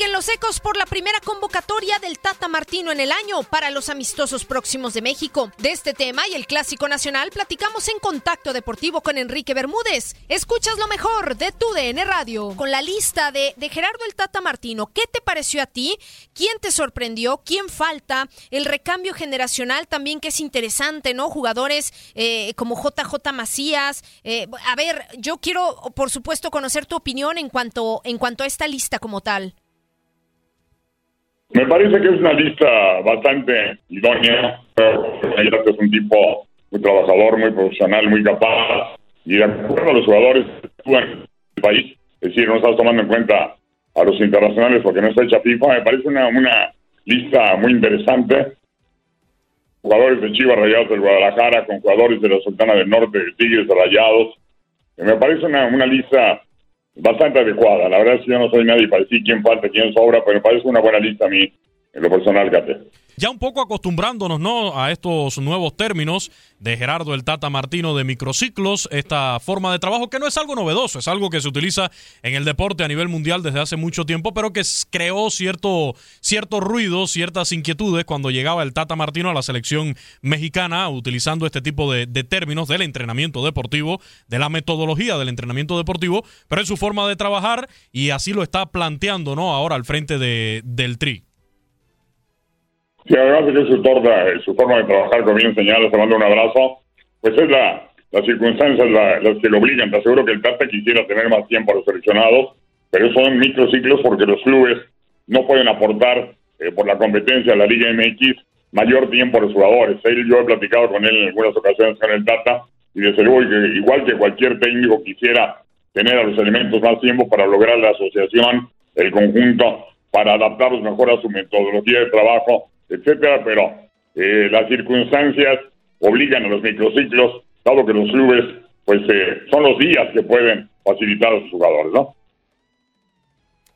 Siguen los ecos por la primera convocatoria del Tata Martino en el año para los amistosos próximos de México. De este tema y el Clásico Nacional platicamos en Contacto Deportivo con Enrique Bermúdez. Escuchas lo mejor de tu DN Radio. Con la lista de, de Gerardo el Tata Martino, ¿qué te pareció a ti? ¿Quién te sorprendió? ¿Quién falta? El recambio generacional también que es interesante, ¿no? Jugadores eh, como JJ Macías. Eh, a ver, yo quiero, por supuesto, conocer tu opinión en cuanto, en cuanto a esta lista como tal. Me parece que es una lista bastante idónea. Es un tipo muy trabajador, muy profesional, muy capaz. Y de acuerdo a los jugadores que en el país, es decir, no estás tomando en cuenta a los internacionales porque no está hecha FIFA, me parece una, una lista muy interesante. Jugadores de Chivas Rayados del Guadalajara con jugadores de la Sultana del Norte, de Tigres Rayados. Me parece una, una lista bastante adecuada. La verdad es que yo no soy nadie para decir quién falta, quién sobra, pero me parece una buena lista a mí, en lo personal, Gate ya un poco acostumbrándonos ¿no? a estos nuevos términos de Gerardo el Tata Martino de microciclos, esta forma de trabajo que no es algo novedoso, es algo que se utiliza en el deporte a nivel mundial desde hace mucho tiempo, pero que creó cierto, cierto ruido, ciertas inquietudes cuando llegaba el Tata Martino a la selección mexicana utilizando este tipo de, términos del entrenamiento deportivo, de la metodología del entrenamiento deportivo, pero es su forma de trabajar y así lo está planteando ¿no? ahora al frente de, del TRI. Sí, además de que su, torta, su forma de trabajar, como bien señala, te mando un abrazo, pues es la, las circunstancias las que lo obligan. Te aseguro que el Tata quisiera tener más tiempo a los seleccionados, pero son microciclos porque los clubes no pueden aportar eh, por la competencia de la Liga MX mayor tiempo a los jugadores. Él, yo he platicado con él en algunas ocasiones con el Tata y desde luego que igual que cualquier técnico quisiera tener a los elementos más tiempo para lograr la asociación, el conjunto, para adaptarlos mejor a su metodología de trabajo etcétera, pero eh, las circunstancias obligan a los microciclos, dado que los clubes, pues eh, son los días que pueden facilitar a sus jugadores, ¿no?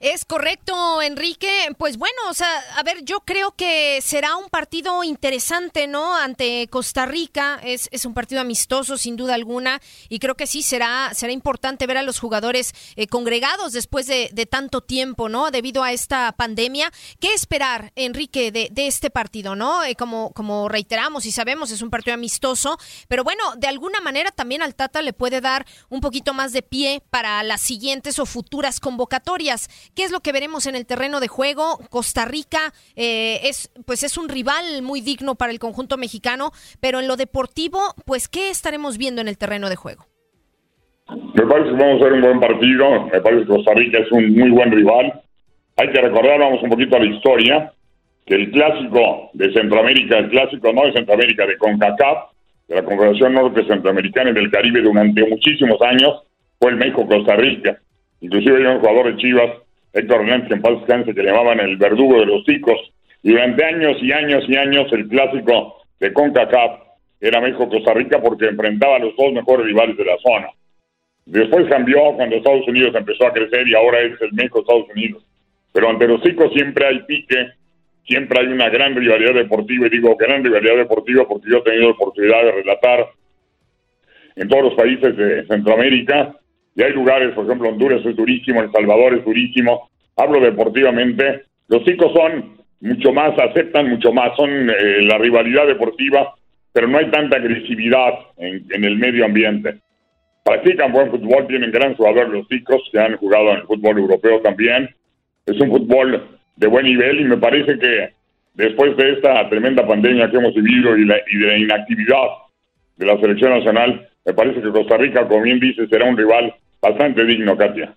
Es correcto, Enrique. Pues bueno, o sea, a ver, yo creo que será un partido interesante, ¿no? Ante Costa Rica. Es, es un partido amistoso, sin duda alguna. Y creo que sí será, será importante ver a los jugadores eh, congregados después de, tanto tiempo, ¿no? Debido a esta pandemia. ¿Qué esperar, Enrique, de, de este partido, ¿no? Eh, como, como reiteramos y sabemos, es un partido amistoso. Pero bueno, de alguna manera también al Tata le puede dar un poquito más de pie para las siguientes o futuras convocatorias. ¿Qué es lo que veremos en el terreno de juego? Costa Rica eh, es, pues es un rival muy digno para el conjunto mexicano, pero en lo deportivo, pues ¿qué estaremos viendo en el terreno de juego? Me parece que vamos a ver un buen partido. Me parece que Costa Rica es un muy buen rival. Hay que recordar, vamos un poquito a la historia, que el clásico de Centroamérica, el clásico no de Centroamérica, de CONCACAF, de la Confederación Norte Centroamericana y del Caribe durante muchísimos años, fue el México-Costa Rica. Inclusive hay un jugador de Chivas Héctor Hernández, en paz descanse, que llamaban el verdugo de los ticos. Y durante años y años y años el clásico de CONCACAF era México-Costa Rica porque enfrentaba a los dos mejores rivales de la zona. Después cambió cuando Estados Unidos empezó a crecer y ahora es el México-Estados Unidos. Pero ante los ticos siempre hay pique, siempre hay una gran rivalidad deportiva, y digo gran rivalidad deportiva porque yo he tenido la oportunidad de relatar en todos los países de Centroamérica y hay lugares, por ejemplo, Honduras es durísimo, El Salvador es durísimo. Hablo deportivamente. Los chicos son mucho más, aceptan mucho más, son eh, la rivalidad deportiva, pero no hay tanta agresividad en, el medio ambiente. Practican buen fútbol, tienen gran jugador los chicos que han jugado en el fútbol europeo también. Es un fútbol de buen nivel y me parece que después de esta tremenda pandemia que hemos vivido y, y de la inactividad de la selección nacional, me parece que Costa Rica, como bien dice, será un rival bastante digno, Katia.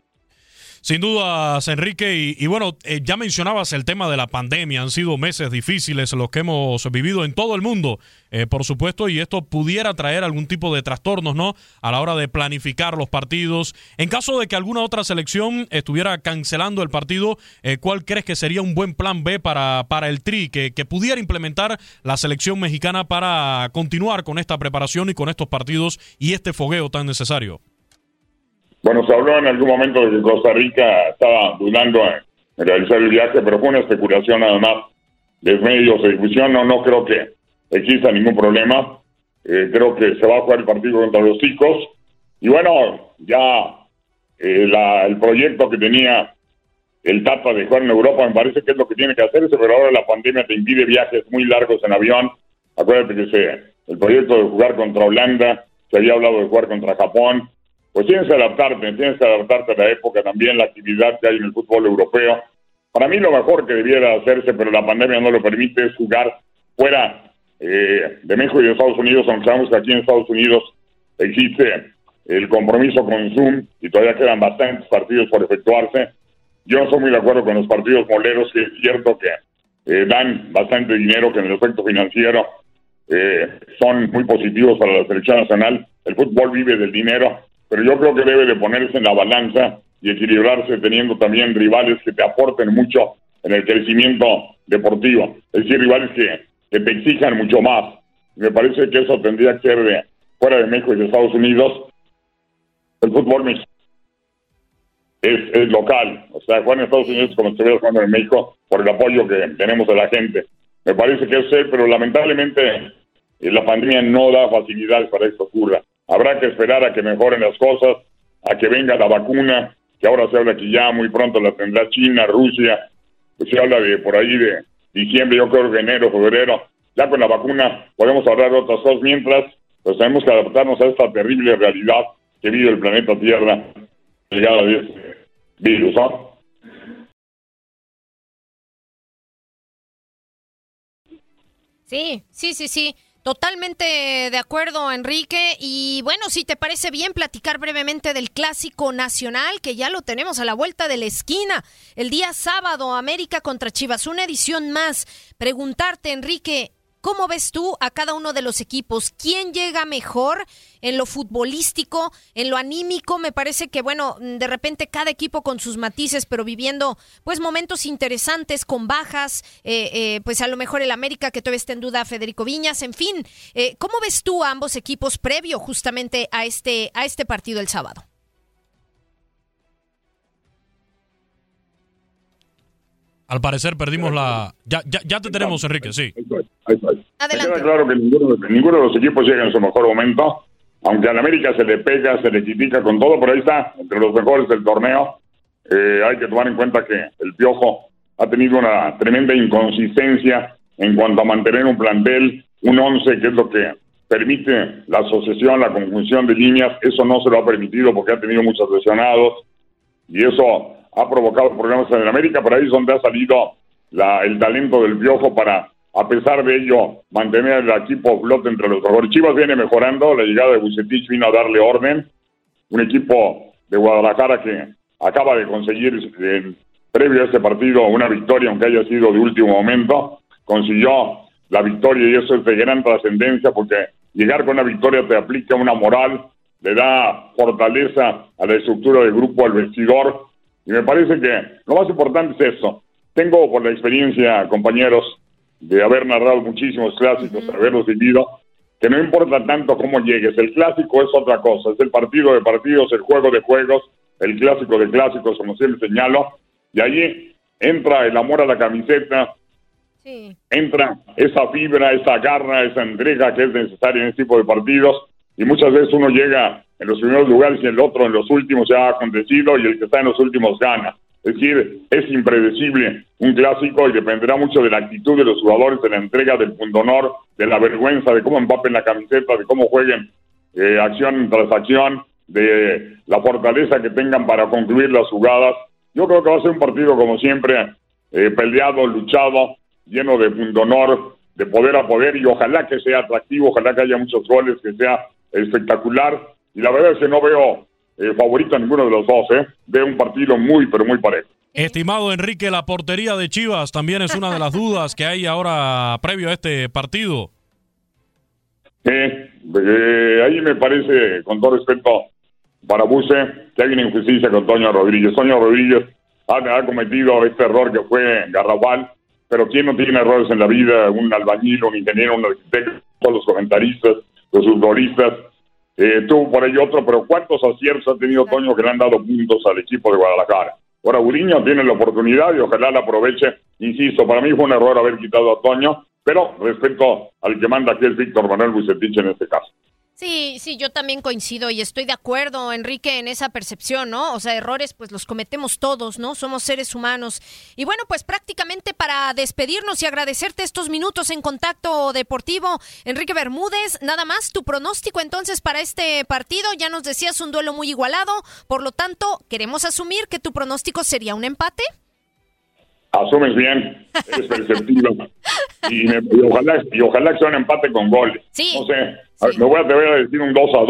Sin dudas, Enrique. Y, bueno, eh, ya mencionabas el tema de la pandemia. Han sido meses difíciles los que hemos vivido en todo el mundo, eh, por supuesto, y esto pudiera traer algún tipo de trastornos, ¿no? A la hora de planificar los partidos. En caso de que alguna otra selección estuviera cancelando el partido, eh, ¿cuál crees que sería un buen plan B para, para el TRI que, que pudiera implementar la selección mexicana para continuar con esta preparación y con estos partidos y este fogueo tan necesario? Bueno, se habló en algún momento de que Costa Rica estaba dudando en, realizar el viaje, pero fue una especulación además de medios de difusión. No, no creo que exista ningún problema. Eh, creo que se va a jugar el partido contra los chicos. Y bueno, ya eh, el proyecto que tenía el Tata de jugar en Europa me parece que es lo que tiene que hacerse, pero ahora la pandemia te impide viajes muy largos en avión. Acuérdate que se, el proyecto de jugar contra Holanda, se había hablado de jugar contra Japón, pues tienes que adaptarte, tienes que adaptarte a la época también, la actividad que hay en el fútbol europeo. Para mí lo mejor que debiera hacerse, pero la pandemia no lo permite, es jugar fuera eh, de México y de Estados Unidos, aunque sabemos que aquí en Estados Unidos existe el compromiso con Zoom y todavía quedan bastantes partidos por efectuarse. Yo no estoy muy de acuerdo con los partidos moleros, que es cierto que eh, dan bastante dinero, que en el efecto financiero eh, son muy positivos para la selección nacional. El fútbol vive del dinero, pero yo creo que debe de ponerse en la balanza y equilibrarse teniendo también rivales que te aporten mucho en el crecimiento deportivo. Es decir, rivales que, te exijan mucho más. Me parece que eso tendría que ser de fuera de México y de Estados Unidos. El fútbol mexicano es, local. O sea, jugar en Estados Unidos como estuviera jugando en México por el apoyo que tenemos de la gente. Me parece que es ser, pero lamentablemente eh, la pandemia no da facilidades para que esto ocurra. Habrá que esperar a que mejoren las cosas, a que venga la vacuna, que ahora se habla que ya muy pronto la tendrá China, Rusia, se habla de por ahí de diciembre, yo creo que enero, febrero. Ya con la vacuna podemos hablar de otras cosas, mientras pues tenemos que adaptarnos a esta terrible realidad que vive el planeta Tierra llegada de este virus. Sí, sí, sí, sí. Totalmente de acuerdo, Enrique. Y bueno, si te parece bien platicar brevemente del clásico nacional, que ya lo tenemos a la vuelta de la esquina. El día sábado, América contra Chivas, una edición más. Preguntarte, Enrique, ¿Cómo ves tú a cada uno de los equipos? ¿Quién llega mejor en lo futbolístico, en lo anímico? Me parece que, bueno, de repente cada equipo con sus matices, pero viviendo pues momentos interesantes con bajas, eh, eh, pues a lo mejor el América que todavía está en duda Federico Viñas, en fin. Eh, ¿Cómo ves tú a ambos equipos previo justamente a este, a este partido el sábado? Al parecer perdimos la... Ya, ya, ya te tenemos, Enrique, sí. Adelante. claro que ninguno, ninguno, de los equipos llega en su mejor momento, aunque al América se le pega, se le critica con todo, pero ahí está, entre los mejores del torneo. Eh, hay que tomar en cuenta que el Piojo ha tenido una tremenda inconsistencia en cuanto a mantener un plantel, un once, que es lo que permite la asociación, la conjunción de líneas. Eso no se lo ha permitido porque ha tenido muchos lesionados y eso ha provocado problemas en América, pero ahí es donde ha salido la, el talento del Piojo para, a pesar de ello, mantener el equipo flote entre los mejores. Chivas viene mejorando, la llegada de Bucetich vino a darle orden, un equipo de Guadalajara que acaba de conseguir previo a este partido una victoria, aunque haya sido de último momento, consiguió la victoria y eso es de gran trascendencia porque llegar con una victoria te aplica una moral, le da fortaleza a la estructura del grupo, al vestidor y me parece que lo más importante es eso. Tengo por la experiencia, compañeros, de haber narrado muchísimos clásicos, haberlos vivido, que no importa tanto cómo llegues, el clásico es otra cosa, es el partido de partidos, el juego de juegos, el clásico de clásicos, como siempre señalo, y allí entra el amor a la camiseta, entra esa fibra, esa garra, esa entrega que es necesaria en este tipo de partidos, y muchas veces uno llega en los primeros lugares y el otro en los últimos ya ha acontecido y el que está en los últimos gana. Es decir, es impredecible un clásico y dependerá mucho de la actitud de los jugadores, de la entrega, del honor, de la vergüenza, de cómo empapen la camiseta, de cómo jueguen eh, acción tras acción, de la fortaleza que tengan para concluir las jugadas. Yo creo que va a ser un partido, como siempre, eh, peleado, luchado, lleno de honor, de poder a poder y ojalá que sea atractivo, ojalá que haya muchos goles, que sea espectacular y la verdad es que no veo eh, favorito a ninguno de los dos, ¿eh? Veo un partido muy, pero muy parejo. Estimado Enrique, la portería de Chivas también es una de las dudas que hay ahora previo a este partido. Eh, ahí me parece, con todo respeto para Buse, que hay una injusticia con Toño Rodríguez. Toño Rodríguez ha, ha cometido este error que fue garrabal, pero ¿quién no tiene errores en la vida? Un albañil, un ingeniero, un arquitecto, todos los comentaristas, los futbolistas eh, tuvo por ahí otro, pero ¿cuántos aciertos ha tenido Toño que le han dado puntos al equipo de Guadalajara? Ahora Uriño tiene la oportunidad y ojalá la aproveche. Insisto, para mí fue un error haber quitado a Toño, pero respeto al que manda, que es Víctor Manuel Bucetich en este caso. Sí, sí, yo también coincido y estoy de acuerdo, Enrique, en esa percepción, ¿no? O sea, errores pues los cometemos todos, ¿no? Somos seres humanos. Y bueno, pues prácticamente para despedirnos y agradecerte estos minutos en contacto deportivo, Enrique Bermúdez, nada más, tu pronóstico entonces para este partido, ya nos decías un duelo muy igualado, por lo tanto, ¿queremos asumir que tu pronóstico sería un empate? Asumes bien, eres perceptivo. y, ojalá, y ojalá que sea un empate con goles. Sí. No sé, me voy a atrever a decir un 2 a 2,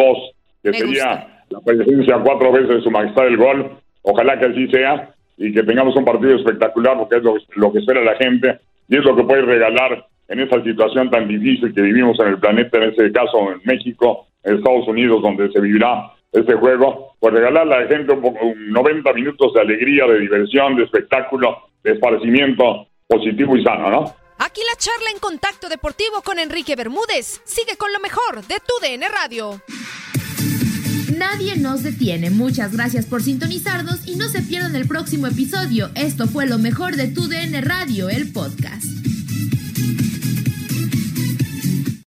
que sería la presencia cuatro veces de su majestad del gol. Ojalá que así sea y que tengamos un partido espectacular, porque es lo, lo que espera la gente y es lo que puede regalar en esa situación tan difícil que vivimos en el planeta, en este caso en México, en Estados Unidos, donde se vivirá este juego, pues regalarle a la gente un, un 90 minutos de alegría, de diversión, de espectáculo, de esparcimiento positivo y sano, ¿no? Aquí la charla en contacto deportivo con Enrique Bermúdez. Sigue con lo mejor de tu DN Radio. Nadie nos detiene. Muchas gracias por sintonizarnos y no se pierdan el próximo episodio. Esto fue lo mejor de tu DN Radio, el podcast.